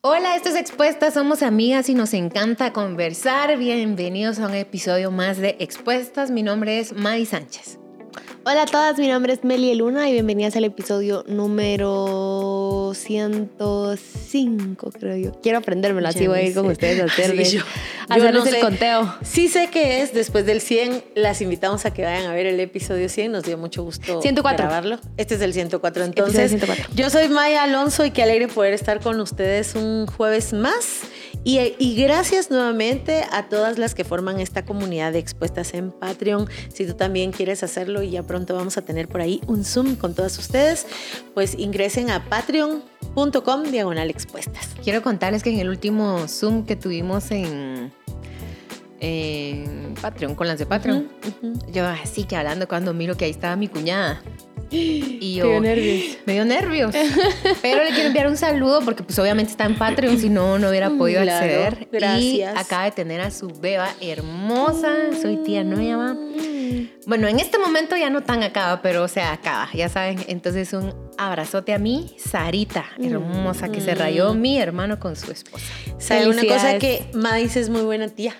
Hola, esto es Expuestas, somos amigas y nos encanta conversar. Bienvenidos a un episodio más de Expuestas. Mi nombre es Madi Sánchez. Hola a todas, mi nombre es Meli Luna y bienvenidas al episodio número 105, creo yo. Quiero aprendérmelo, así voy a ir con ustedes a hacer Sí, yo- a yo hacerles no el sé. conteo. Sí sé que es después del 100. Las invitamos a que vayan a ver el episodio 100. Nos dio mucho gusto 104. grabarlo. Este es el 104. Episodio Entonces, 104. yo soy Maya Alonso y qué alegre poder estar con ustedes un jueves más. Y, y gracias nuevamente a todas las que forman esta comunidad de expuestas en Patreon. Si tú también quieres hacerlo y ya pronto vamos a tener por ahí un Zoom con todas ustedes, pues ingresen a patreon.com diagonal expuestas. Quiero contarles que en el último Zoom que tuvimos en, en Patreon, con las de Patreon, yo así que hablando cuando miro que ahí estaba mi cuñada. Y yo, dio nervios. me dio nervios. Pero le quiero enviar un saludo porque pues obviamente está en Patreon, si no, no hubiera podido Claro, acceder. gracias. Y acaba de tener a su beba hermosa, soy tía nueva. Bueno, en este momento ya no tan acaba, pero o sea, acaba, ya saben. Entonces un abrazote a mí, Sarita, hermosa, que se rayó mi hermano con su esposa. ¿Sabe una cosa que Madis es muy buena tía?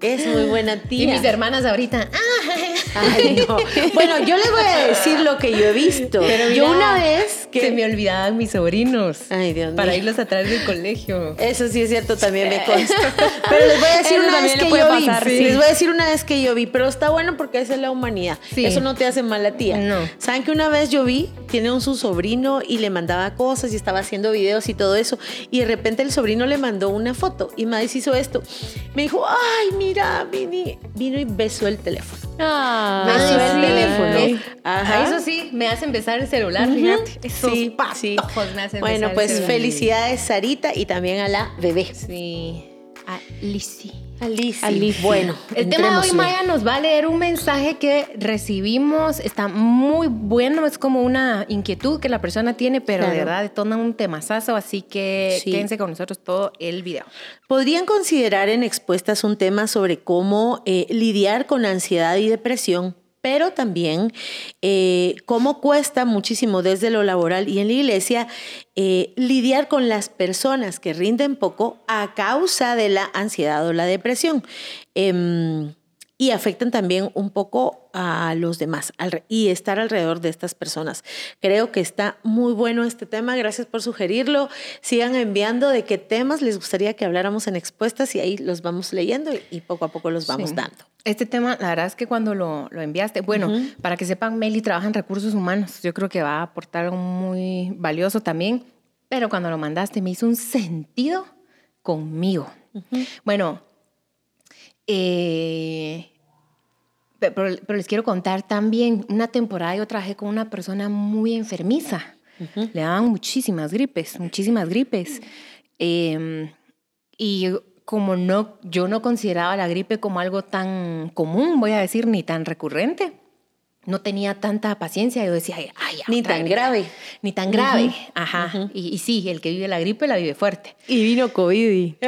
Es muy buena tía. Y mis hermanas ahorita, ah, Ay, no. Bueno, yo les voy a decir lo que yo he visto. pero yo una vez que se me olvidaban mis sobrinos. Ay, Dios Para mío. irlos a traer del colegio. Eso sí es cierto, también me consta. Pero les voy a decir Eso una vez que yo vi. pasar, Sí, sí. Les voy a decir una vez que yo vi, pero está bueno porque esa es la humanidad. Sí. Eso no te hace mala tía. No. ¿Saben que una vez yo vi, tiene un su sobrino y le mandaba cosas y estaba haciendo videos y todo eso y de repente el sobrino le mandó una foto y Madis hizo esto. Me dijo, "Ay, mira, vine, vino y besó el teléfono." Ah, Besó el sí. teléfono. Ajá. Eso sí, me hacen besar el celular, fíjate. Esos Sí, sí. me hacen Bueno, besar el pues felicidades Sarita y también a la bebé. Sí. A Lizzie. Alicia. Alicia. Bueno, El tema de hoy. Maya, nos va a leer un mensaje que recibimos. Está muy bueno, es como una inquietud que la persona tiene, pero de verdad detona un temazazo, así que Sí. quédense con nosotros todo el video. Podrían considerar en expuestas un tema sobre cómo eh, lidiar con ansiedad y depresión, pero también eh, cómo cuesta muchísimo desde lo laboral y en la iglesia eh, lidiar con las personas que rinden poco a causa de la ansiedad o la depresión. Em, y afectan también un poco a los demás y estar alrededor de estas personas. Creo que está muy bueno este tema, gracias por sugerirlo. Sigan enviando de qué temas les gustaría que habláramos en expuestas y ahí los vamos leyendo y- poco a poco los vamos Sí. dando. Este tema, la verdad es que cuando lo, lo enviaste, bueno, para que sepan, Meli trabaja en recursos humanos. Yo creo que va a aportar algo muy valioso también. Pero cuando lo mandaste, me hizo un sentido conmigo. Bueno, eh, pe- pero, pero les quiero contar también, una temporada yo trabajé con una persona muy enfermiza. Le daban muchísimas gripes, muchísimas gripes. Eh, y como no, yo no consideraba la gripe como algo tan común, voy a decir, ni tan recurrente, no tenía tanta paciencia. Yo decía, ay, ay, Ni tan gripe". grave. Ni tan grave, ajá. y, y sí, el que vive la gripe la vive fuerte. Y vino COVID.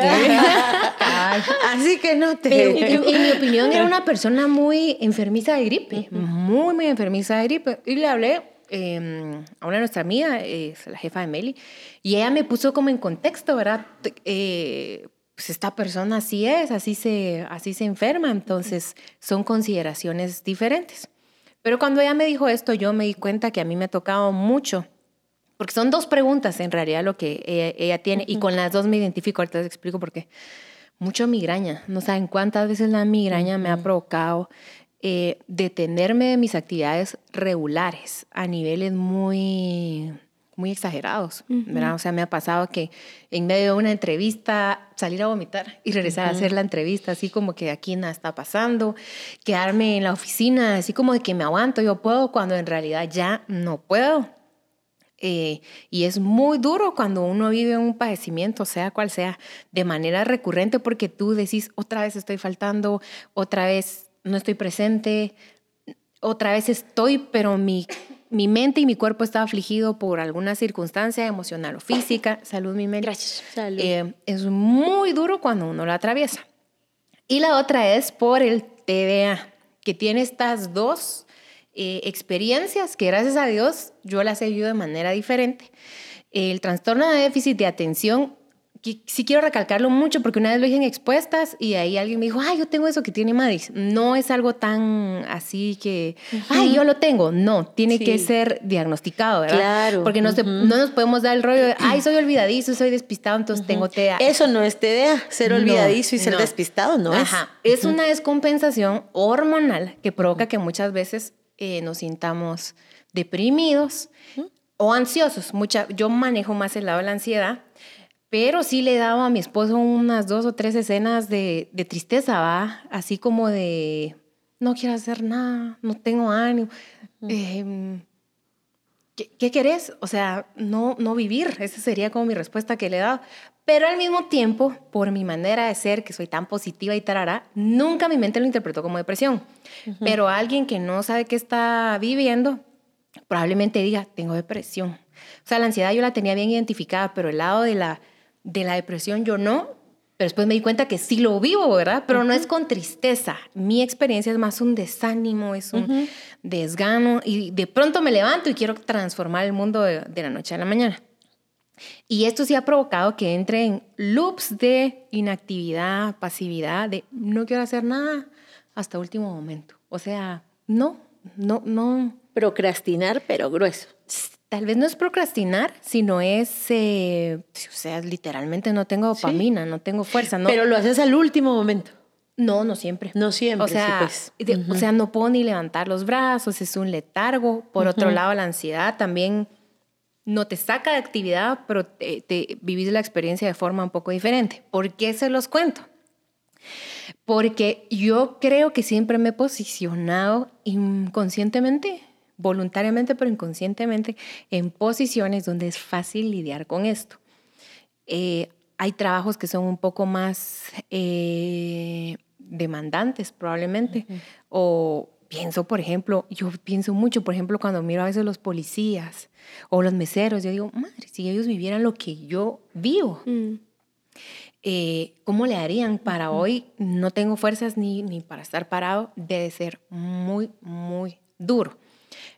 Así que no te... En, en mi opinión, era una persona muy enfermiza de gripe, muy, muy enfermiza de gripe. Y le hablé eh, a una de nuestra amiga, es la jefa de Meli, y ella me puso como en contexto, ¿verdad? Eh, pues esta persona así es, así se, así se enferma, entonces son consideraciones diferentes. Pero cuando ella me dijo esto, yo me di cuenta que a mí me ha tocado mucho porque son dos preguntas en realidad lo que ella, ella tiene y con las dos me identifico. Ahorita les explico por qué. Mucho migraña. No saben cuántas veces la migraña me ha provocado eh, detenerme de mis actividades regulares a niveles muy, muy exagerados. ¿verdad? O sea, me ha pasado que en medio de una entrevista salir a vomitar y regresar a hacer la entrevista, así como que aquí nada está pasando, quedarme en la oficina, así como de que me aguanto, yo puedo, cuando en realidad ya no puedo. Eh, y es muy duro cuando uno vive un padecimiento, sea cual sea, de manera recurrente, porque tú decís, otra vez estoy faltando, otra vez no estoy presente, otra vez estoy, pero mi, mi mente y mi cuerpo está afligido por alguna circunstancia emocional o física. Salud, mi mente. Gracias. Salud. Eh, es muy duro cuando uno lo atraviesa. Y la otra es por el TDA, que tiene estas dos eh, experiencias que gracias a Dios yo las he vivido de manera diferente. El trastorno de déficit de atención sí quiero recalcarlo mucho porque una vez lo dije en expuestas y ahí alguien me dijo, ay, yo tengo eso que tiene Madis. No es algo tan así que, ay, yo lo tengo. No, tiene que ser diagnosticado, ¿verdad? Claro. Porque no, no, nos podemos dar el rollo de, ay, soy olvidadizo, soy despistado, entonces tengo TDA. Eso no es TDA, ser olvidadizo y ser despistado, ¿no? Ajá. Es, una descompensación hormonal que provoca que muchas veces eh, nos sintamos deprimidos o ansiosos. Mucha, yo manejo más el lado de la ansiedad pero sí le he dado a mi esposo unas dos o tres escenas de, tristeza, ¿va? Así como de, no quiero hacer nada, no tengo ánimo. Em, ¿qué, querés? O sea, no, no vivir. Esa sería como mi respuesta que le he dado. Pero al mismo tiempo, por mi manera de ser, que soy tan positiva y tarara, nunca mi mente lo interpretó como depresión. Pero alguien que no sabe qué está viviendo, probablemente diga, tengo depresión. O sea, la ansiedad yo la tenía bien identificada, pero el lado de la de la depresión yo no, pero después me di cuenta que sí lo vivo, ¿verdad? Pero no es con tristeza. Mi experiencia es más un desánimo, es un desgano y de pronto me levanto y quiero transformar el mundo de, la noche a la mañana. Y esto sí ha provocado que entre en loops de inactividad, pasividad, de no quiero hacer nada hasta último momento. O sea, no, no, no. Procrastinar, pero grueso tal vez no es procrastinar, sino es, eh, o sea, literalmente no tengo dopamina, no tengo fuerza. No. Pero lo haces al último momento. No, no siempre. No siempre. O sea, pues. o sea, no puedo ni levantar los brazos, es un letargo. Por otro lado, la ansiedad también no te saca de actividad, pero te, te, vivís la experiencia de forma un poco diferente. ¿Por qué se los cuento? Porque yo creo que siempre me he posicionado inconscientemente voluntariamente pero inconscientemente en posiciones donde es fácil lidiar con esto. Eh, hay trabajos que son un poco más eh, demandantes probablemente o pienso, por ejemplo, yo pienso mucho, por ejemplo, cuando miro a veces los policías o los meseros, yo digo, madre, si ellos vivieran lo que yo vivo, mm. eh, ¿cómo le harían para hoy? No tengo fuerzas ni, ni para estar parado, debe ser muy, muy duro.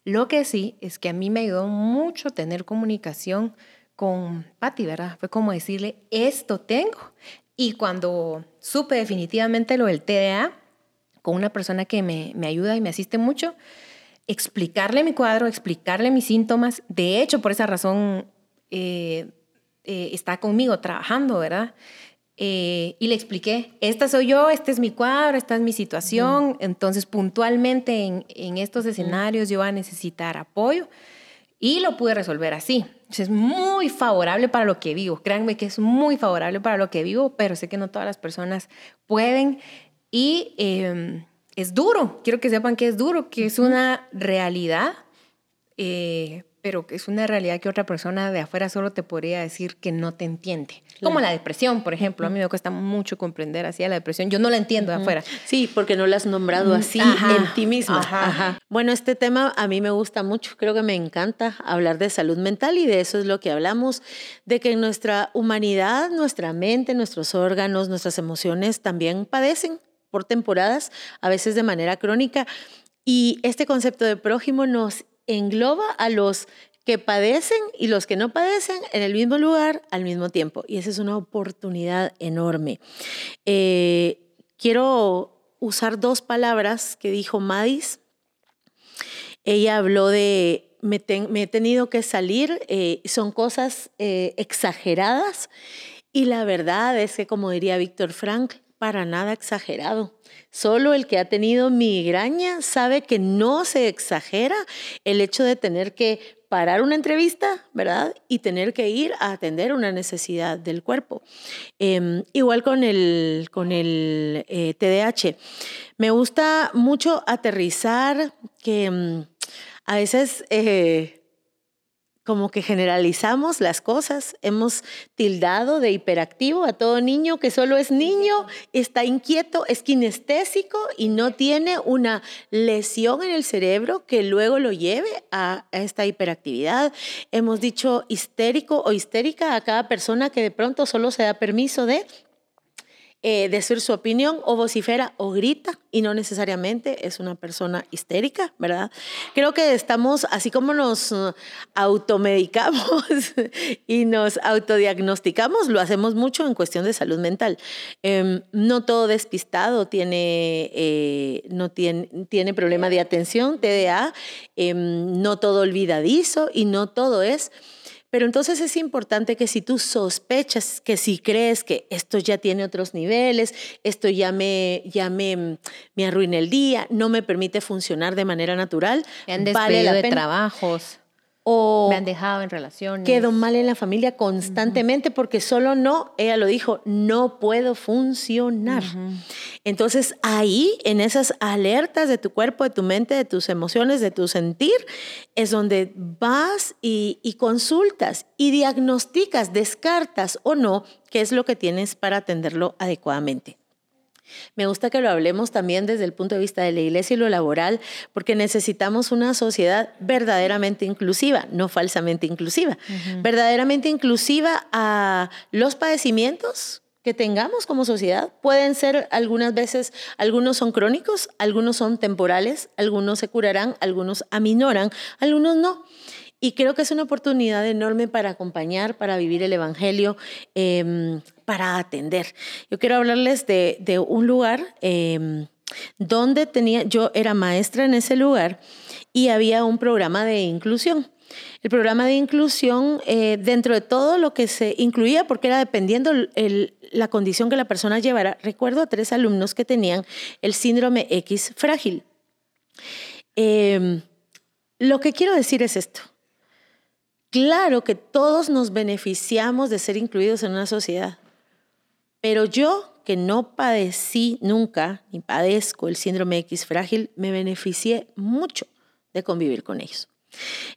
Lo que sí es que a mí me ayudó mucho tener comunicación con Patti, ¿verdad? Fue como decirle, esto tengo. Y cuando supe definitivamente lo del TDA, con una persona que me, ayuda y me asiste mucho, explicarle mi cuadro, explicarle mis síntomas. De hecho, por esa razón eh, eh, está conmigo trabajando, ¿verdad? Eh, y le expliqué, esta soy yo, este es mi cuadro, esta es mi situación, entonces puntualmente en, estos escenarios yo voy a necesitar apoyo y lo pude resolver así. Es muy favorable para lo que vivo, créanme que es muy favorable para lo que vivo, pero sé que no todas las personas pueden y em, es duro, quiero que sepan que es duro, que es una realidad. Eh, pero es una realidad que otra persona de afuera solo te podría decir que no te entiende. Como la depresión, por ejemplo. A mí me cuesta mucho comprender así a la depresión. Yo no la entiendo de afuera. Sí, porque no la has nombrado así en ti misma. Bueno, este tema a mí me gusta mucho. Creo que me encanta hablar de salud mental y de eso es lo que hablamos, de que nuestra humanidad, nuestra mente, nuestros órganos, nuestras emociones también padecen por temporadas, a veces de manera crónica. Y este concepto de prójimo nos engloba a los que padecen y los que no padecen en el mismo lugar al mismo tiempo. Y esa es una oportunidad enorme. Eh, quiero usar dos palabras que dijo Madis. Ella habló de me, he tenido que salir, eh, son cosas eh, exageradas y la verdad es que, como diría Víctor Frank, para nada exagerado. Solo el que ha tenido migraña sabe que no se exagera el hecho de tener que parar una entrevista, ¿verdad? Y tener que ir a atender una necesidad del cuerpo. Em, igual con el, con el TDAH. Eh, Me gusta mucho aterrizar que mm, a veces... Eh, como que generalizamos las cosas, hemos tildado de hiperactivo a todo niño que solo es niño, está inquieto, es kinestésico y no tiene una lesión en el cerebro que luego lo lleve a, esta hiperactividad. Hemos dicho histérico o histérica a cada persona que de pronto solo se da permiso de eh, decir su opinión o vocifera o grita y no necesariamente es una persona histérica, ¿verdad? Creo que estamos, así como nos uh, automedicamos y nos autodiagnosticamos, lo hacemos mucho en cuestión de salud mental. Em, no todo despistado tiene, eh, no tiene, tiene problema de atención, TDA, em, no todo olvidadizo y no todo es pero entonces es importante que si tú sospechas, que si crees que esto ya tiene otros niveles, esto ya me, ya me, me arruina el día, no me permite funcionar de manera natural, me han vale la de trabajos o me han dejado en relaciones. Quedo mal en la familia constantemente porque solo no, ella lo dijo, no puedo funcionar. Entonces ahí, en esas alertas de tu cuerpo, de tu mente, de tus emociones, de tu sentir, es donde vas y, y consultas y diagnosticas, descartas o no qué es lo que tienes para atenderlo adecuadamente. Me gusta que lo hablemos también desde el punto de vista de la iglesia y lo laboral, porque necesitamos una sociedad verdaderamente inclusiva, no falsamente inclusiva, verdaderamente inclusiva a los padecimientos que tengamos como sociedad. Pueden ser algunas veces, algunos son crónicos, algunos son temporales, algunos se curarán, algunos aminoran, algunos no. Y creo que es una oportunidad enorme para acompañar, para vivir el Evangelio, em, para atender. Yo quiero hablarles de, un lugar em, donde tenía, yo era maestra en ese lugar y había un programa de inclusión. El programa de inclusión, eh, dentro de todo lo que se incluía, porque era dependiendo la condición que la persona llevara, recuerdo a tres alumnos que tenían el síndrome X frágil. Em, lo que quiero decir es esto. Claro que todos nos beneficiamos de ser incluidos en una sociedad, pero yo que no padecí nunca ni padezco el síndrome X frágil, me beneficié mucho de convivir con ellos.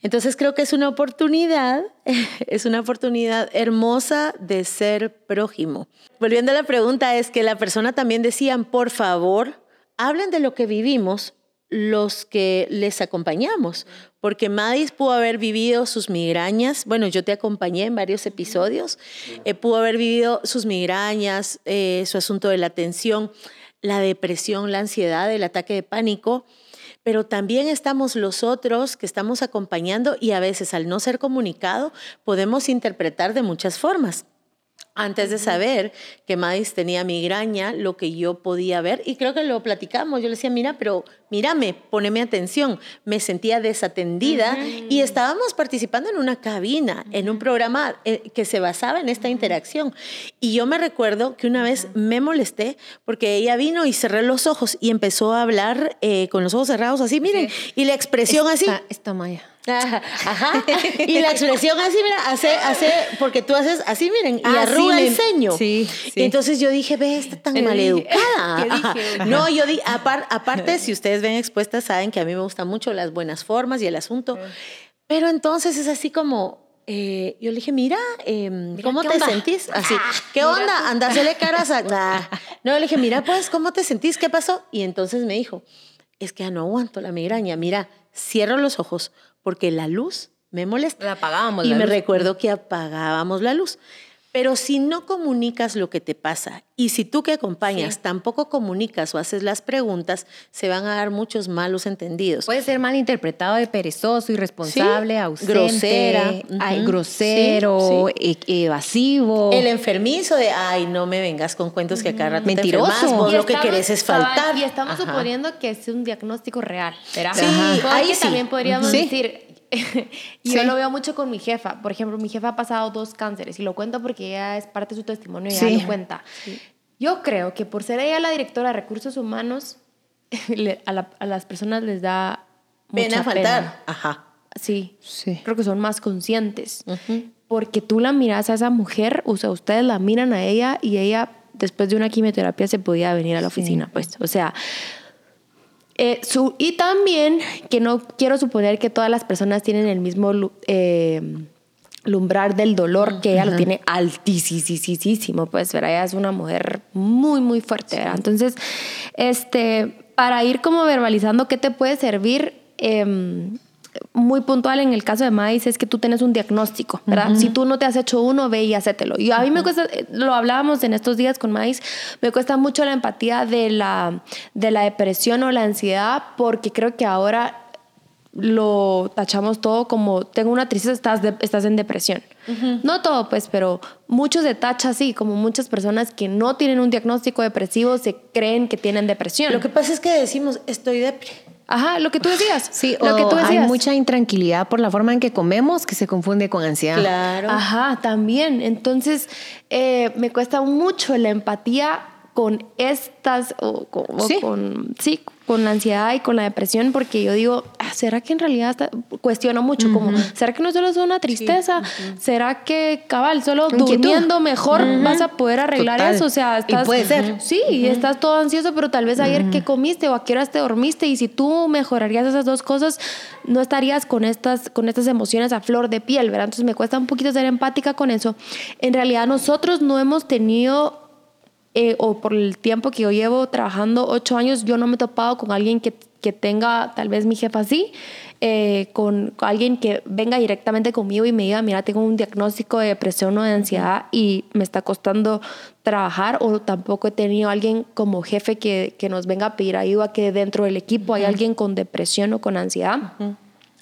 Entonces creo que es una oportunidad, es una oportunidad hermosa de ser prójimo. Volviendo a la pregunta, es que la persona también decían, por favor, hablen de lo que vivimos los que les acompañamos, porque Madis pudo haber vivido sus migrañas, bueno, yo te acompañé en varios episodios, eh, pudo haber vivido sus migrañas, eh, su asunto de la tensión, la depresión, la ansiedad, el ataque de pánico, pero también estamos los otros que estamos acompañando y a veces al no ser comunicado podemos interpretar de muchas formas. Antes de saber que Madis tenía migraña, lo que yo podía ver, y creo que lo platicamos, yo le decía, mira, pero mírame, poneme atención, me sentía desatendida y estábamos participando en una cabina, en un programa eh, que se basaba en esta interacción. Y yo me recuerdo que una vez me molesté porque ella vino y cerré los ojos y empezó a hablar eh, con los ojos cerrados así, miren, y la expresión así. Esta Maya. Ajá. Y la expresión así, mira, hace, hace, porque tú haces así, miren, y ah, arruga el ceño. Sí, Y entonces yo dije, ve, está tan maleducada. No, yo di, aparte, si ustedes ven expuestas, saben que a mí me gustan mucho las buenas formas y el asunto. Pero entonces es así como, eh, yo le dije, mira, em, ¿cómo te sentís? Así, ¿qué onda? Andásele caras a... No, le dije, mira, pues, ¿cómo te sentís? ¿Qué pasó? Y entonces me dijo, es que ya no aguanto la migraña. Mira, cierro los ojos, porque la luz me molesta. La apagábamos. Y me recuerdo que apagábamos la luz. Pero si no comunicas lo que te pasa y si tú que acompañas tampoco comunicas o haces las preguntas, se van a dar muchos malos entendidos. Puede ser mal interpretado de perezoso, irresponsable, ausente, grosera, grosero, e, evasivo. El enfermizo de, ay, no me vengas con cuentos que acá rato Mentiroso. te vos lo que querés es faltar. Y estamos suponiendo que es un diagnóstico real, ¿verdad? Sí, ahí también podríamos decir, y yo lo veo mucho con mi jefa. Por ejemplo, mi jefa ha pasado dos cánceres y lo cuento porque ella es parte de su testimonio y ella lo cuenta. Yo creo que por ser ella la directora de recursos humanos, a, las personas les da mucha pena faltar. Ajá. Sí, sí, creo que son más conscientes. Porque tú la miras a esa mujer, o sea, ustedes la miran a ella y ella después de una quimioterapia se podía venir a la oficina, pues. O sea, eh, su, y también que no quiero suponer que todas las personas tienen el mismo eh, lumbrar del dolor que ella lo tiene altísimo, pues, ¿verdad? Ella es una mujer muy, muy fuerte, ¿verdad? Entonces, este, para ir como verbalizando qué te puede servir, em, muy puntual en el caso de maíz es que tú tienes un diagnóstico, ¿verdad? Si tú no te has hecho uno, ve y hacételo. Y a mí me cuesta, eh, lo hablábamos en estos días con maíz, me cuesta mucho la empatía de la, de la depresión o la ansiedad porque creo que ahora lo tachamos todo como tengo una tristeza, estás, estás en depresión. No todo, pues, pero muchos de tacha así, como muchas personas que no tienen un diagnóstico depresivo se creen que tienen depresión. Lo que pasa es que decimos, estoy depresión Ajá, lo que tú decías. Sí, lo que tú decías. hay mucha intranquilidad por la forma en que comemos que se confunde con ansiedad. Claro. Ajá, también. Entonces, eh, me cuesta mucho la empatía con estas, o, ¿Sí? con, sí, con la ansiedad y con la depresión, porque yo digo, ah, ¿será que en realidad cuestiono mucho? como, ¿será que no solo es una tristeza? ¿Será que, cabal, solo durmiendo mejor vas a poder arreglar eso? O sea, estás. puede ser. Sí, y estás todo ansioso, pero tal vez ayer que comiste o a qué horas te dormiste, y si tú mejorarías esas dos cosas, no estarías con estas, con estas emociones a flor de piel, ¿verdad? Entonces me cuesta un poquito ser empática con eso. En realidad, nosotros no hemos tenido eh, o por el tiempo que yo llevo trabajando, ocho años, yo no me he topado con alguien que, que tenga, tal vez mi jefa así, eh, con alguien que venga directamente conmigo y me diga, mira, tengo un diagnóstico de depresión o de ansiedad y me está costando trabajar, o tampoco he tenido alguien como jefe que, que nos venga a pedir ayuda, que dentro del equipo hay alguien con depresión o con ansiedad.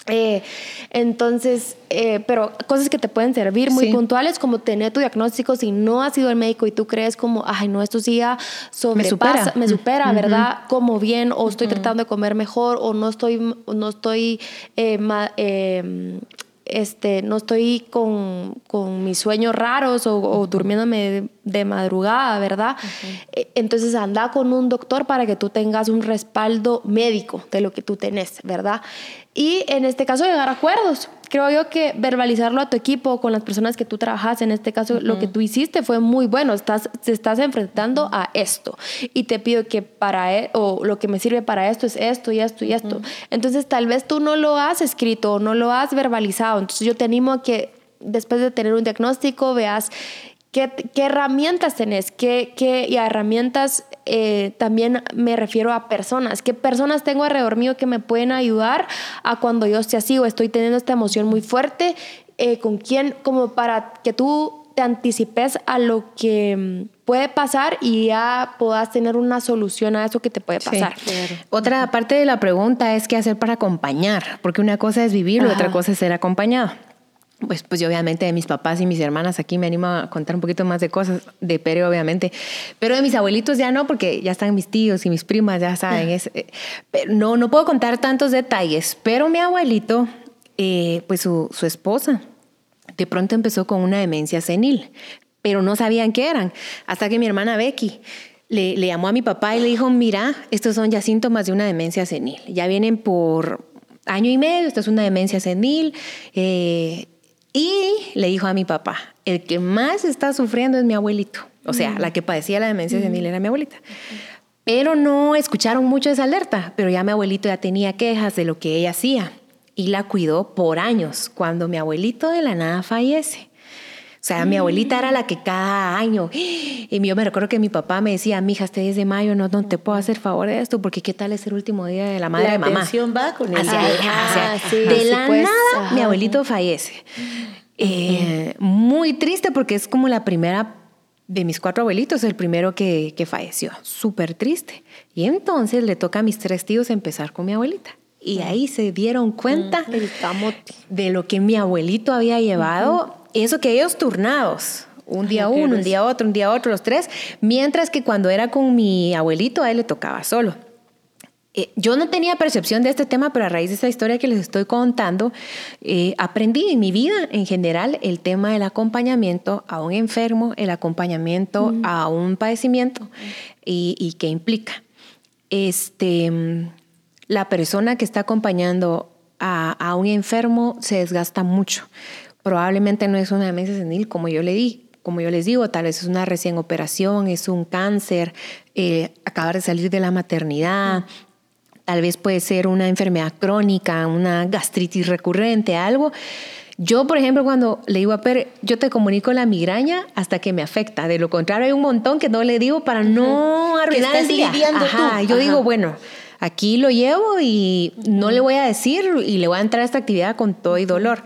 Eh, entonces, eh, pero cosas que te pueden servir muy puntuales, como tener tu diagnóstico si no has sido el médico y tú crees como, ay, no, esto sí ya sobrepasa, me supera, ¿verdad? Como bien, o estoy tratando de comer mejor, o no estoy, no estoy eh, em, este, no estoy con, con mis sueños raros o, durmiéndome de, madrugada, ¿verdad? E, entonces anda con un doctor para que tú tengas un respaldo médico de lo que tú tenés, ¿verdad? Y en este caso llegar a acuerdos. Creo yo que verbalizarlo a tu equipo, con las personas que tú trabajas, en este caso lo que tú hiciste fue muy bueno, estás, te estás enfrentando a esto. Y te pido que para, e, o lo que me sirve para esto es esto y esto y esto. Entonces tal vez tú no lo has escrito o no lo has verbalizado, entonces yo te animo a que después de tener un diagnóstico veas ¿Qué, herramientas tenés? ¿Qué, qué y a herramientas eh, también me refiero a personas? ¿Qué personas tengo alrededor mío que me pueden ayudar a cuando yo esté así o estoy teniendo esta emoción muy fuerte? Eh, ¿Con quién? Como para que tú te anticipes a lo que mm, puede pasar y ya puedas tener una solución a eso que te puede pasar. Otra parte de la pregunta es qué hacer para acompañar, porque una cosa es vivir y otra cosa es ser acompañado pues, pues yo obviamente de mis papás y mis hermanas aquí me animo a contar un poquito más de cosas, de Pere obviamente, pero de mis abuelitos ya no, porque ya están mis tíos y mis primas, ya saben, es, eh, pero no, no puedo contar tantos detalles, pero mi abuelito, eh, pues su, su esposa, de pronto empezó con una demencia senil, pero no sabían qué eran, hasta que mi hermana Becky le, le llamó a mi papá y le dijo, mira, estos son ya síntomas de una demencia senil, ya vienen por año y medio, esto es una demencia senil, eh, y le dijo a mi papá, el que más está sufriendo es mi abuelito. O sea, la que padecía la demencia senil era mi abuelita. Pero no escucharon mucho esa alerta, pero ya mi abuelito ya tenía quejas de lo que ella hacía y la cuidó por años cuando mi abuelito de la nada fallece. O sea, mi abuelita era la que cada año, y yo me recuerdo que mi papá me decía, mija, este 10 de mayo no, no te puedo hacer favor de esto, porque qué tal es el último día de la madre de mamá. La va con ella. de la pues, nada, mi abuelito fallece. Eh, muy triste porque es como la primera de mis cuatro abuelitos, el primero que, que falleció. Súper triste. Y entonces le toca a mis tres tíos empezar con mi abuelita. Y ahí se dieron cuenta de lo que mi abuelito había llevado eso que ellos turnados, un día uno, un día otro, un día otro, los tres, mientras que cuando era con mi abuelito a él le tocaba solo. Eh, yo no tenía percepción de este tema, pero a raíz de esta historia que les estoy contando, eh, aprendí en mi vida en general el tema del acompañamiento a un enfermo, el acompañamiento a un padecimiento y, qué implica. Este, la persona que está acompañando a, a un enfermo se desgasta mucho probablemente no es una demencia senil como yo le di, como yo les digo, tal vez es una recién operación, es un cáncer, eh, acabar de salir de la maternidad, tal vez puede ser una enfermedad crónica, una gastritis recurrente, algo. Yo, por ejemplo, cuando le digo a Per, yo te comunico la migraña hasta que me afecta. De lo contrario, hay un montón que no le digo para no arruinar el día. Ajá, yo digo, bueno, aquí lo llevo y no le voy a decir y le voy a entrar a esta actividad con todo y dolor.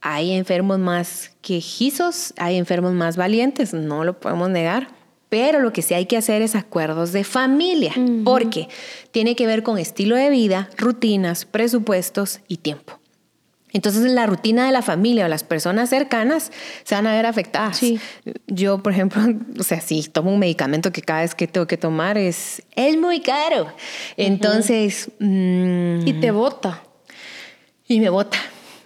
Hay enfermos más quejizos, hay enfermos más valientes, no lo podemos negar. Pero lo que sí hay que hacer es acuerdos de familia, porque tiene que ver con estilo de vida, rutinas, presupuestos y tiempo. Entonces la rutina de la familia o las personas cercanas se van a ver afectadas. Sí. Yo, por ejemplo, o sea, si tomo un medicamento que cada vez que tengo que tomar es, es muy caro. Entonces... mm, Y te bota. y me bota.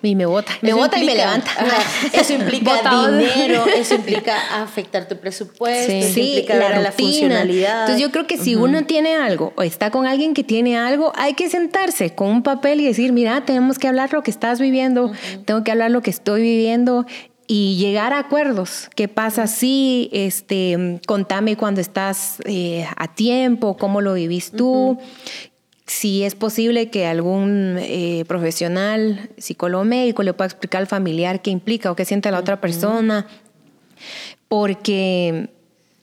Y me bota. Me Eso bota y me levanta. Eso implica dinero, eso implica afectar tu presupuesto, Sí, eso implica la, la funcionalidad. Entonces yo creo que si uno tiene algo o está con alguien que tiene algo, hay que sentarse con un papel y decir, mira, tenemos que hablar lo que estás viviendo, tengo que hablar lo que estoy viviendo y llegar a acuerdos. ¿Qué pasa si, este, contame cuando estás eh, a tiempo, cómo lo vivís tú? Si es posible que algún eh, profesional, psicólogo médico, le pueda explicar al familiar qué implica o qué siente la otra persona porque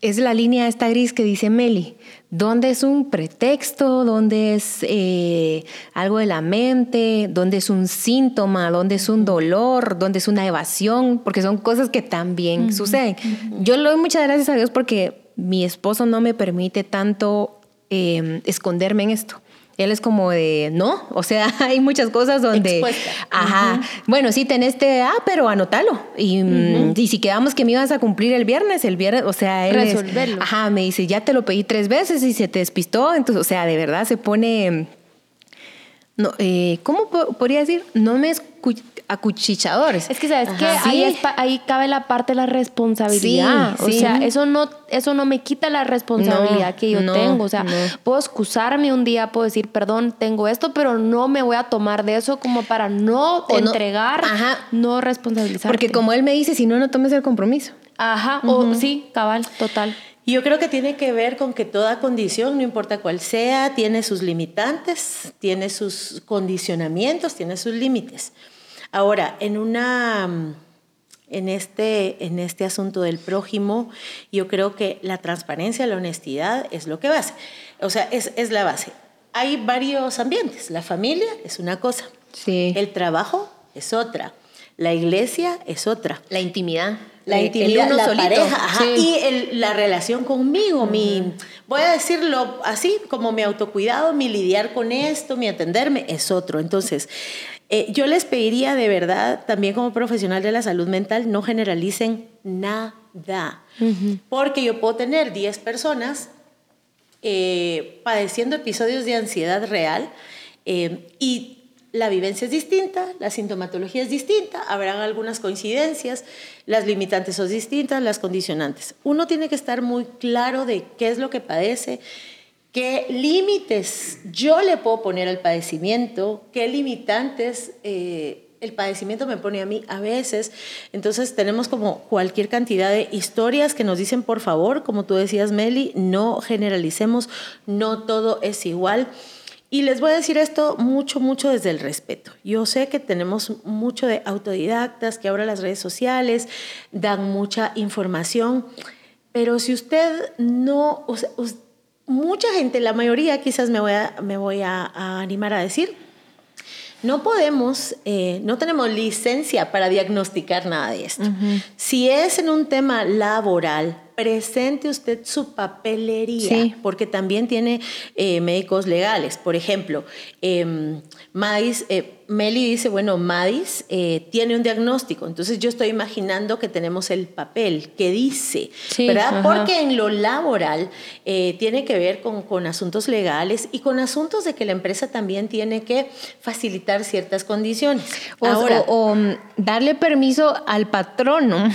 es la línea esta gris que dice Meli, ¿dónde es un pretexto? ¿Dónde es eh, algo de la mente? ¿Dónde es un síntoma? ¿Dónde es un dolor? ¿Dónde es una evasión? Porque son cosas que también suceden. Yo le doy muchas gracias a Dios porque mi esposo no me permite tanto eh, esconderme en esto. Él es como de, no, o sea, hay muchas cosas donde, Expuesta. ajá, bueno, sí, tenés este, ah, pero anótalo. Y, mm, y si quedamos que me ibas a cumplir el viernes, el viernes, o sea, él es- Resolverlo. ajá, me dice, ya te lo pedí tres veces y se te despistó, entonces, o sea, de verdad se pone, no, eh, ¿cómo po- podría decir? No me acuchichadores. Es que sabes que ahí, es pa- ahí cabe la parte de la responsabilidad. Sí, o sí. sea, eso no, eso no me quita la responsabilidad No, que yo no, tengo. O sea, no. puedo excusarme un día, puedo decir, perdón, tengo esto, pero no me voy a tomar de eso como para no O no- entregar, ajá. no responsabilizar. Porque como él me dice, si no, no tomes el compromiso. Ajá, o sí, cabal, total. Y yo creo que tiene que ver con que toda condición, no importa cuál sea, tiene sus limitantes, tiene sus condicionamientos, tiene sus límites. Ahora, en una mm, en este, en este asunto del prójimo, yo creo que la transparencia, la honestidad es lo que base. O sea, es, es la base. Hay varios ambientes. La familia es una cosa. Sí. El trabajo es otra. La iglesia es otra. La intimidad. La El- el intimidad, uno la solito. pareja, ajá, Sí. y el- la relación conmigo, mi, voy a decirlo así, como mi autocuidado, mi lidiar con esto, mi atenderme, es otro. Entonces, eh, yo les pediría de verdad, también como profesional de la salud mental, no generalicen nada, porque yo puedo tener 10 personas eh, padeciendo episodios de ansiedad real eh, y la vivencia es distinta, la sintomatología es distinta, habrán algunas coincidencias, las limitantes son distintas, las condicionantes. Uno tiene que estar muy claro de qué es lo que padece, qué límites yo le puedo poner al padecimiento, qué limitantes eh, el padecimiento me pone a mí a veces. Entonces tenemos como cualquier cantidad de historias que nos dicen, por favor, como tú decías, Meli, no generalicemos, no todo es igual. Y les voy a decir esto mucho, mucho desde el respeto. Yo sé que tenemos mucho de autodidactas, que ahora las redes sociales dan mucha información, pero si usted no, mucha gente, la mayoría quizás me voy a, me voy a, a animar a decir, no podemos, eh, no tenemos licencia para diagnosticar nada de esto. Si es en un tema laboral, presente usted su papelería, Sí. porque también tiene eh, médicos legales. Por ejemplo, eh, Madis, eh, Meli dice, bueno, Madis eh, tiene un diagnóstico, entonces yo estoy imaginando que tenemos el papel que dice, Sí, ¿verdad? ajá. Porque en lo laboral tiene que ver con, con asuntos legales y con asuntos de que la empresa también tiene que facilitar ciertas condiciones. O, Ahora, o- o, mm, darle permiso al patrono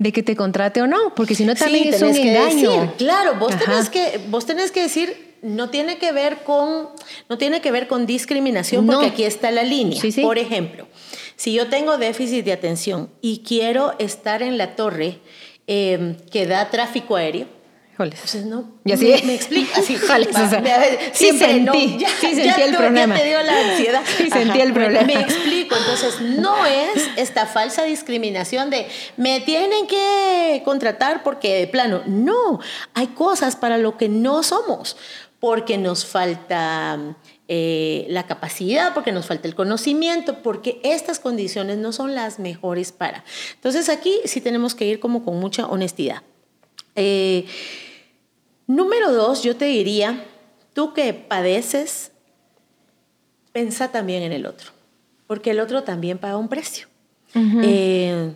de que te contrate o no, porque si no también sí, es un tenés que engaño. decir, claro, vos Ajá. tenés, que, vos tenés que decir, no tiene que ver con, no tiene que ver con discriminación, porque No. aquí está la línea. Sí, sí. Por ejemplo, si yo tengo déficit de atención y quiero estar en la torre eh, que da tráfico aéreo, Híjoles. Entonces, no. Y así- me, me explico. Así, Híjoles, o sea, sí sentí, no, ya, sí sentí ya el tú- problema. Ya te dio la ansiedad. Sí sentí el problema. Me explico. Entonces, no es esta falsa discriminación de me tienen que contratar porque de plano. No, hay cosas para lo que no somos. porque nos falta eh, la capacidad, porque nos falta el conocimiento, porque estas condiciones no son las mejores para. Entonces aquí sí tenemos que ir como con mucha honestidad. Eh, número dos, yo te diría, tú que padeces, pensa también en el otro, porque el otro también paga un precio. Eh,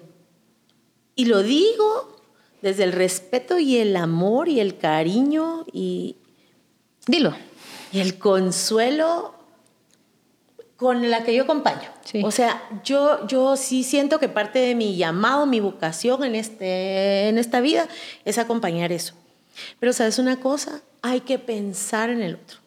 y lo digo desde el respeto y el amor y el cariño y... Dilo. Y el consuelo con la que yo acompaño. O sea, yo, yo sí siento que parte de mi llamado, mi vocación en, este, en esta vida es acompañar eso. Pero sabes una cosa, hay que pensar en el otro.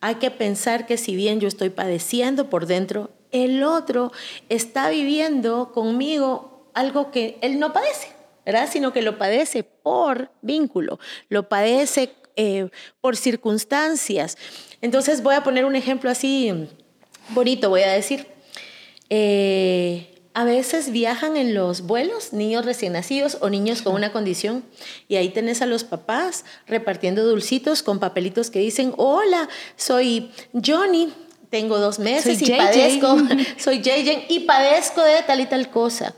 Hay que pensar que si bien yo estoy padeciendo por dentro, el otro está viviendo conmigo algo que él no padece, ¿verdad? Sino que lo padece por vínculo, lo padece eh, por circunstancias. Entonces voy a poner un ejemplo así bonito, voy a decir. Eh, a veces viajan en los vuelos niños recién nacidos o niños con una condición y ahí tenés a los papás repartiendo dulcitos con papelitos que dicen, hola, soy Johnny, tengo dos meses y padezco, soy JJ y padezco de tal y tal cosa.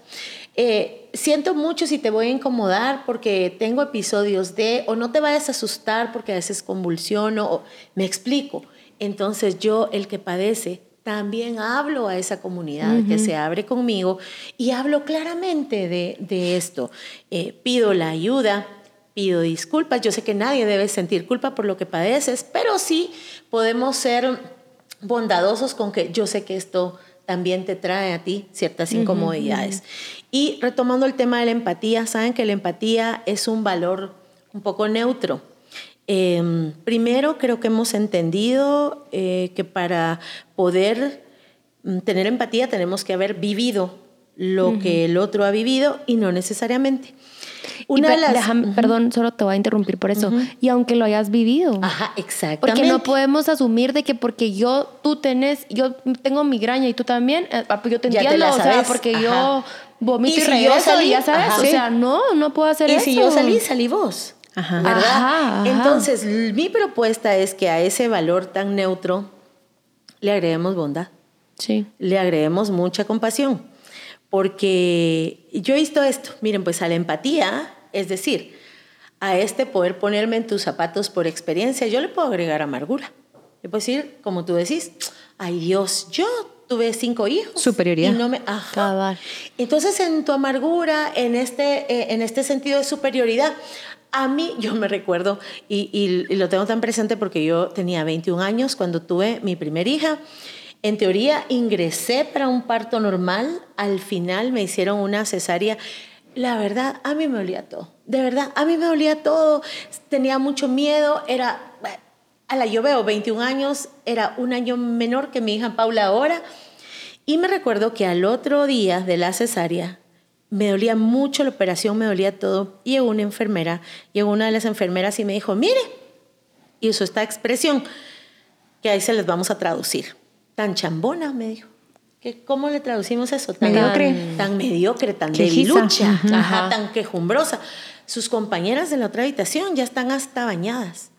Eh, siento mucho si te voy a incomodar porque tengo episodios de, o no te vayas a asustar porque a veces convulsiono, o me explico. Entonces yo, el que padece, también hablo a esa comunidad que se abre conmigo y hablo claramente de, esto. Eh, pido la ayuda, pido disculpas. Yo sé que nadie debe sentir culpa por lo que padeces, pero sí podemos ser bondadosos con que yo sé que esto también te trae a ti ciertas incomodidades. Y retomando el tema de la empatía, saben que la empatía es un valor un poco neutro. Em, primero, creo que hemos entendido eh, que para poder mm, tener empatía tenemos que haber vivido lo que el otro ha vivido y no necesariamente. Una de las... Perdón, solo te voy a interrumpir por eso. Y aunque lo hayas vivido. Ajá, exactamente. Porque no podemos asumir de que porque yo, tú tenés, yo tengo migraña y tú también, eh, ah, pues yo te entiendo, o sea, porque yo vomito y, si yo salí, ya sabes, o sea, no, no puedo hacer eso. Y si yo salí, salí vos. ¿Verdad? Entonces, mi propuesta es que a ese valor tan neutro le agreguemos bondad. Sí. Le agreguemos mucha compasión. Porque yo he visto esto. Miren, pues a la empatía, es decir, a este poder ponerme en tus zapatos por experiencia, yo le puedo agregar amargura. Le puedo decir, como tú decís, ay Dios, yo tuve cinco hijos. Superioridad. Y no me, ajá. Entonces, en tu amargura, en este, eh, en este sentido de superioridad, a mí, yo me recuerdo, y, lo tengo tan presente porque yo tenía 21 años cuando tuve mi primera hija. En teoría ingresé para un parto normal, al final me hicieron una cesárea. La verdad, a mí me olía todo. De verdad, a mí me olía todo. Tenía mucho miedo. Era, a la yo veo 21 años, era un año menor que mi hija Paula ahora. Y me recuerdo que al otro día de la cesárea, me dolía mucho la operación, me dolía todo. Y llegó una enfermera, llegó una de las enfermeras y me dijo, mire, y usó esta expresión, que ahí se les vamos a traducir. Tan chambona, me dijo. ¿Qué, ¿Cómo le traducimos eso? Tan mediocre. Tan mediocre, tan debilucha, tan quejumbrosa. Sus compañeras de la otra habitación ya están hasta bañadas.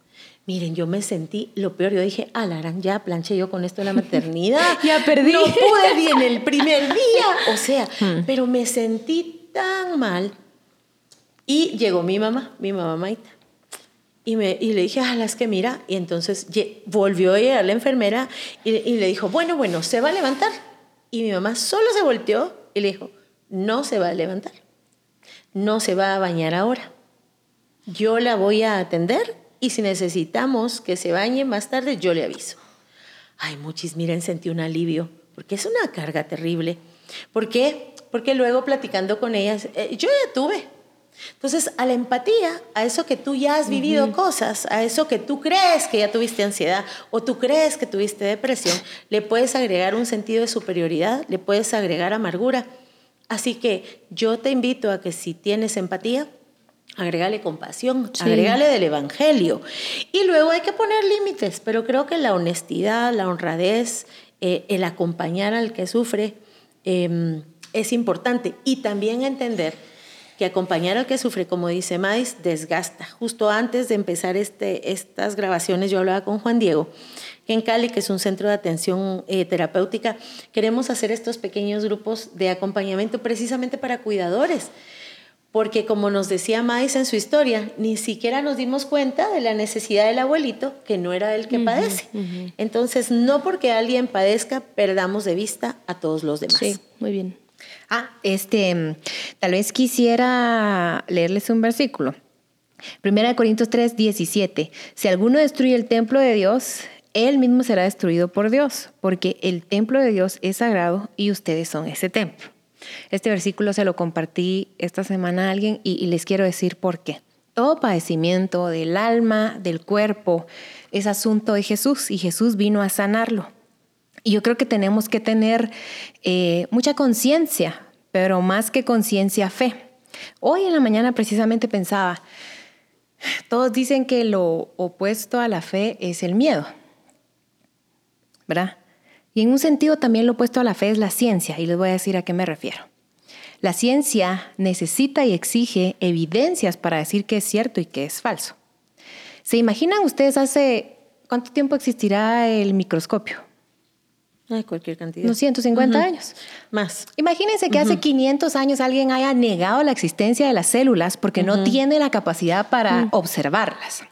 Miren, yo me sentí lo peor. Yo dije, alarán, ya planché yo con esto de la maternidad. ya perdí. No pude bien el primer día. O sea, hmm. pero me sentí tan mal. Y llegó mi mamá, mi mamá Maita. Y, me, y le dije, ah, es que mira. Y entonces volvió a llegar la enfermera y, y le dijo, bueno, bueno, ¿se va a levantar? Y mi mamá solo se volteó y le dijo, no se va a levantar. No se va a bañar ahora. Yo la voy a atender y si necesitamos que se bañe más tarde, yo le aviso. Ay, muchis, miren, sentí un alivio, porque es una carga terrible. ¿Por qué? Porque luego platicando con ellas, eh, yo ya tuve. Entonces, a la empatía, a eso que tú ya has vivido cosas, a eso que tú crees que ya tuviste ansiedad o tú crees que tuviste depresión, le puedes agregar un sentido de superioridad, le puedes agregar amargura. Así que yo te invito a que si tienes empatía, agregale compasión, agregale del Evangelio. Y luego hay que poner límites, pero creo que la honestidad, la honradez, eh, el acompañar al que sufre em, es importante. Y también entender que acompañar al que sufre, como dice Mais, desgasta. Justo antes de empezar este, estas grabaciones yo hablaba con Juan Diego, que en Cali, que es un centro de atención eh, terapéutica, queremos hacer estos pequeños grupos de acompañamiento precisamente para cuidadores porque como nos decía Mais en su historia, ni siquiera nos dimos cuenta de la necesidad del abuelito, que no era el que padece. Entonces, no porque alguien padezca, perdamos de vista a todos los demás. Sí, muy bien. Ah, este, tal vez quisiera leerles un versículo. Primera de Corintios 3, 17. Si alguno destruye el templo de Dios, él mismo será destruido por Dios, porque el templo de Dios es sagrado y ustedes son ese templo. Este versículo se lo compartí esta semana a alguien y, les quiero decir por qué. Todo padecimiento del alma, del cuerpo, es asunto de Jesús y Jesús vino a sanarlo. Y yo creo que tenemos que tener eh, mucha conciencia, pero más que conciencia, fe. Hoy en la mañana precisamente pensaba, todos dicen que lo opuesto a la fe es el miedo, ¿verdad? Y en un sentido también lo opuesto a la fe es la ciencia, y les voy a decir a qué me refiero. La ciencia necesita y exige evidencias para decir qué es cierto y qué es falso. ¿Se imaginan ustedes hace cuánto tiempo existirá el microscopio? Ay, cualquier cantidad. Unos 150 años. Más. Imagínense que hace 500 años alguien haya negado la existencia de las células porque no tiene la capacidad para observarlas.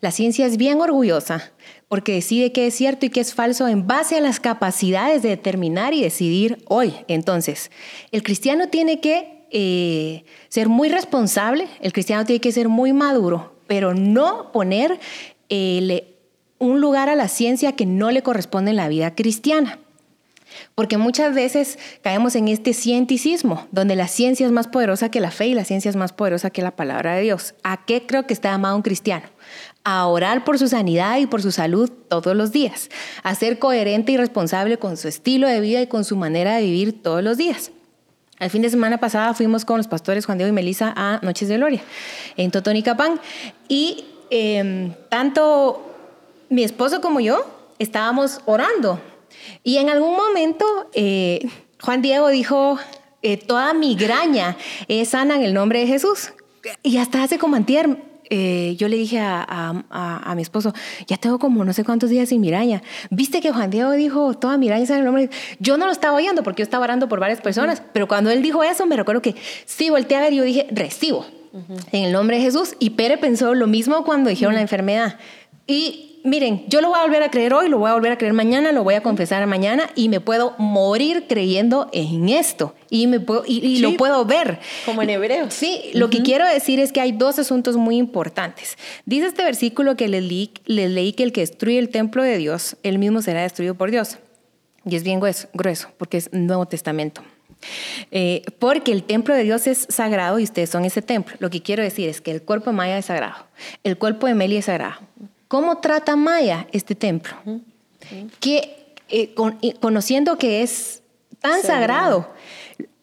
La ciencia es bien orgullosa porque decide qué es cierto y qué es falso en base a las capacidades de determinar y decidir hoy. Entonces, el cristiano tiene que eh, ser muy responsable, el cristiano tiene que ser muy maduro, pero no poner eh, un lugar a la ciencia que no le corresponde en la vida cristiana. Porque muchas veces caemos en este cienticismo, donde la ciencia es más poderosa que la fe y la ciencia es más poderosa que la palabra de Dios. ¿A qué creo que está llamado un cristiano? A orar por su sanidad y por su salud todos los días, a ser coherente y responsable con su estilo de vida y con su manera de vivir todos los días. El fin de semana pasada fuimos con los pastores Juan Diego y Melissa a Noches de Gloria en Totonicapán y em, tanto mi esposo como yo estábamos orando y en algún momento eh, Juan Diego dijo, eh, toda migraña es sana en el nombre de Jesús. Y hasta hace como antier eh, yo le dije a, mi esposo, ya tengo como no sé cuántos días sin miraña. ¿Viste que Juan Diego dijo, toda miraña es el nombre? Yo no lo estaba oyendo porque yo estaba orando por varias personas, pero cuando él dijo eso, me recuerdo que sí, volteé a ver y yo dije, recibo, en el nombre de Jesús. Y Pere pensó lo mismo cuando dijeron la enfermedad. Y miren, yo lo voy a volver a creer hoy, lo voy a volver a creer mañana, lo voy a confesar mañana y me puedo morir creyendo en esto y, me puedo, y, lo puedo ver. Como en hebreo. Sí, lo que quiero decir es que hay dos asuntos muy importantes. Dice este versículo que les leí, leí que el que destruye el templo de Dios, él mismo será destruido por Dios. Y es bien grueso, porque es Nuevo Testamento. Eh, porque el templo de Dios es sagrado y ustedes son ese templo. Lo que quiero decir es que el cuerpo de Maya es sagrado, el cuerpo de Meli es sagrado, ¿Cómo trata Maya este templo? Que, eh, conociendo que es tan sagrado,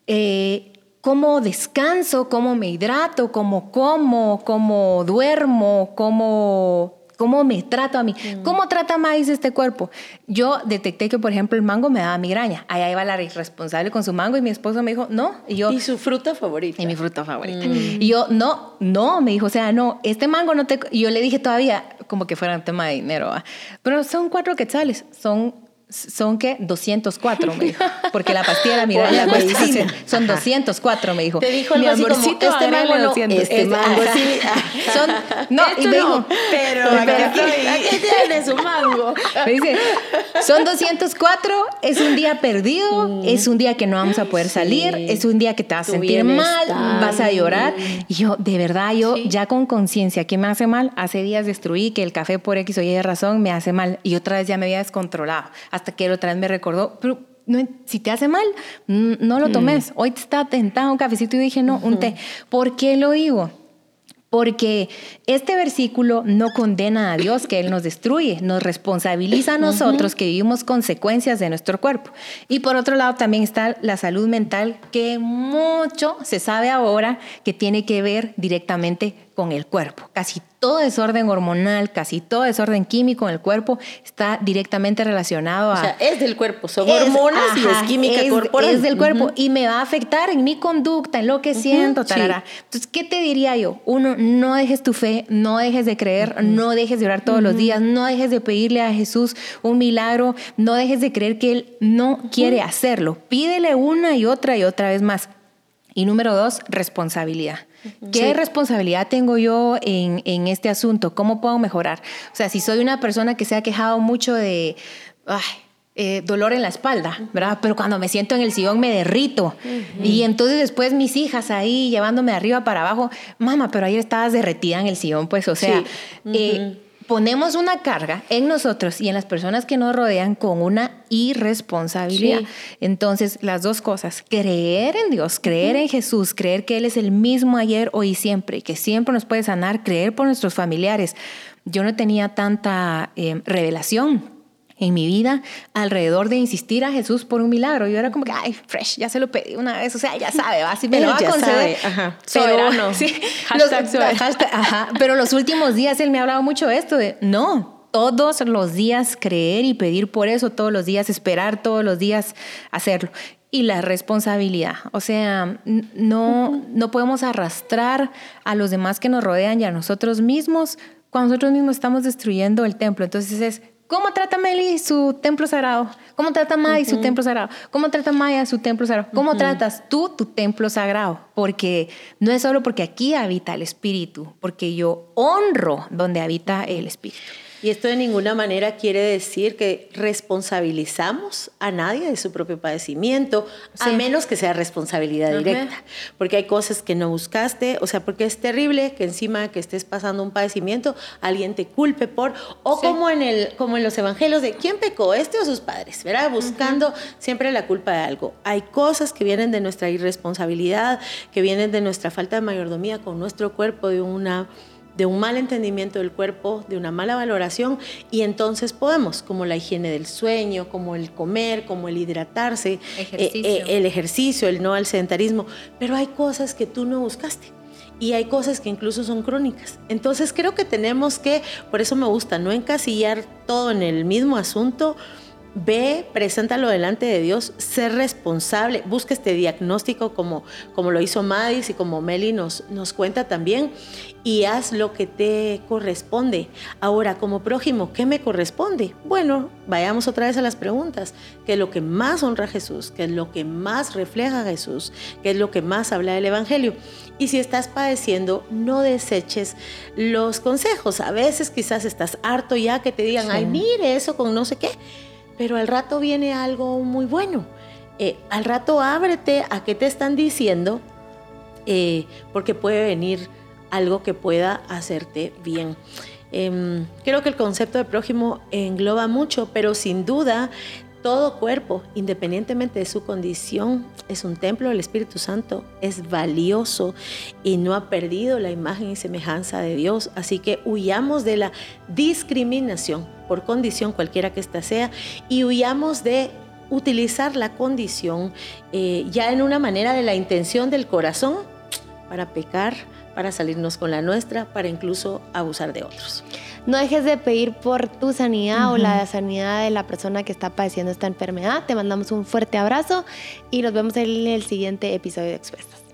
eh, cómo descanso, cómo me hidrato, cómo como, cómo duermo, cómo ¿Cómo me trato a mí? Mm. ¿Cómo trata maíz este cuerpo? Yo detecté que, por ejemplo, el mango me daba migraña. Allá iba la irresponsable con su mango y mi esposo me dijo, no. Y, yo, ¿Y su fruta favorita? Y mi fruta favorita. Mm. Y yo, no, no, me dijo, o sea, no, este mango no te... Y yo le dije todavía, como que fuera un tema de dinero, pero son cuatro quetzales, son son que 204, me dijo. Porque la pastilla la migraña son 204, me dijo. Te dijo Mi amorcito, este mango no, este, este mango sí. Son, no, y me dijo, pero, aquí, tienes un mango. Me dice, son 204, es un día perdido, mm. es un día que no vamos a poder salir, es un día que te vas a sentir mal, vas a llorar. Y yo, de verdad, yo ya con conciencia, ¿qué me hace mal? Hace días destruí que el café por X o Y de razón me hace mal. Y otra vez ya me había descontrolado hasta que otra vez me recordó, pero no, si te hace mal, no lo mm. tomes. Hoy te está tentado un cafecito y dije, no, un té. ¿Por qué lo digo? Porque este versículo no condena a Dios que Él nos destruye, nos responsabiliza a nosotros que vivimos consecuencias de nuestro cuerpo. Y por otro lado también está la salud mental, que mucho se sabe ahora que tiene que ver directamente con el cuerpo. Casi todo desorden hormonal, casi todo desorden químico en el cuerpo está directamente relacionado a... O sea, es del cuerpo, son hormonas y es química corporal. Es del cuerpo y me va a afectar en mi conducta, en lo que siento, Entonces, ¿qué te diría yo? Uno, no dejes tu fe, no dejes de creer, no dejes de orar todos los días, no dejes de pedirle a Jesús un milagro, no dejes de creer que Él no quiere hacerlo. Pídele una y otra y otra vez más. Y número dos, responsabilidad. ¿Qué responsabilidad tengo yo en, en, este asunto? ¿Cómo puedo mejorar? O sea, si soy una persona que se ha quejado mucho de eh, dolor en la espalda, ¿verdad? Pero cuando me siento en el sillón me derrito. Y entonces después mis hijas ahí llevándome de arriba para abajo, mamá, pero ayer estabas derretida en el sillón, pues, o sea, eh, ponemos una carga en nosotros y en las personas que nos rodean con una irresponsabilidad. Entonces, las dos cosas, creer en Dios, creer en Jesús, creer que Él es el mismo ayer, hoy y siempre, que siempre nos puede sanar, creer por nuestros familiares. Yo no tenía tanta eh, revelación en mi vida alrededor de insistir a Jesús por un milagro. Yo era como que, ay, fresh, ya se lo pedí una vez, o sea, ya sabe, va, si me lo va a conceder. Ajá. Pero, sí, ajá, pero los últimos días él me ha hablado mucho de esto, de no, todos los días creer y pedir por eso, todos los días esperar, todos los días hacerlo. Y la responsabilidad, o sea, no, no podemos arrastrar a los demás que nos rodean y a nosotros mismos cuando nosotros mismos estamos destruyendo el templo. Entonces es ¿Cómo trata Meli su templo sagrado? ¿Cómo trata Mai su templo sagrado? ¿Cómo trata Maya su templo sagrado? ¿Cómo tratas tú tu templo sagrado? Porque no es solo porque aquí habita el Espíritu, porque yo honro donde habita el Espíritu. Y esto de ninguna manera quiere decir que responsabilizamos a nadie de su propio padecimiento, a menos que sea responsabilidad directa. Porque hay cosas que no buscaste, o sea, porque es terrible que encima que estés pasando un padecimiento, alguien te culpe por, o como, en el, como en los evangelios de quién pecó, este o sus padres, ¿verdad? Buscando siempre la culpa de algo. Hay cosas que vienen de nuestra irresponsabilidad, que vienen de nuestra falta de mayordomía con nuestro cuerpo, de una de un mal entendimiento del cuerpo, de una mala valoración, y entonces podemos, como la higiene del sueño, como el comer, como el hidratarse, eh, eh, el ejercicio, el no al sedentarismo, pero hay cosas que tú no buscaste. Y hay cosas que incluso son crónicas. Entonces creo que tenemos que, por eso me gusta, no encasillar todo en el mismo asunto, Ve, preséntalo delante de Dios, ser responsable, busca este diagnóstico como, como lo hizo Madis y como Meli nos, nos cuenta también, y haz lo que te corresponde. Ahora, como prójimo, ¿qué me corresponde? Bueno, vayamos otra vez a las preguntas. ¿Qué es lo que más honra a Jesús? ¿Qué es lo que más refleja a Jesús? ¿Qué es lo que más habla del Evangelio? Y si estás padeciendo, no deseches los consejos. A veces quizás estás harto ya que te digan, ay, mire eso con no sé qué pero al rato viene algo muy bueno. Eh, al rato ábrete a qué te están diciendo, eh, porque puede venir algo que pueda hacerte bien. Em, creo que el concepto de prójimo engloba mucho, pero sin duda todo cuerpo, independientemente de su condición, es un templo del Espíritu Santo, es valioso y no ha perdido la imagen y semejanza de Dios. Así que huyamos de la discriminación por condición cualquiera que ésta sea y huyamos de utilizar la condición eh, ya en una manera de la intención del corazón para pecar, para salirnos con la nuestra, para incluso abusar de otros. No dejes de pedir por tu sanidad o la sanidad de la persona que está padeciendo esta enfermedad. Te mandamos un fuerte abrazo y nos vemos en el siguiente episodio de Expuestas.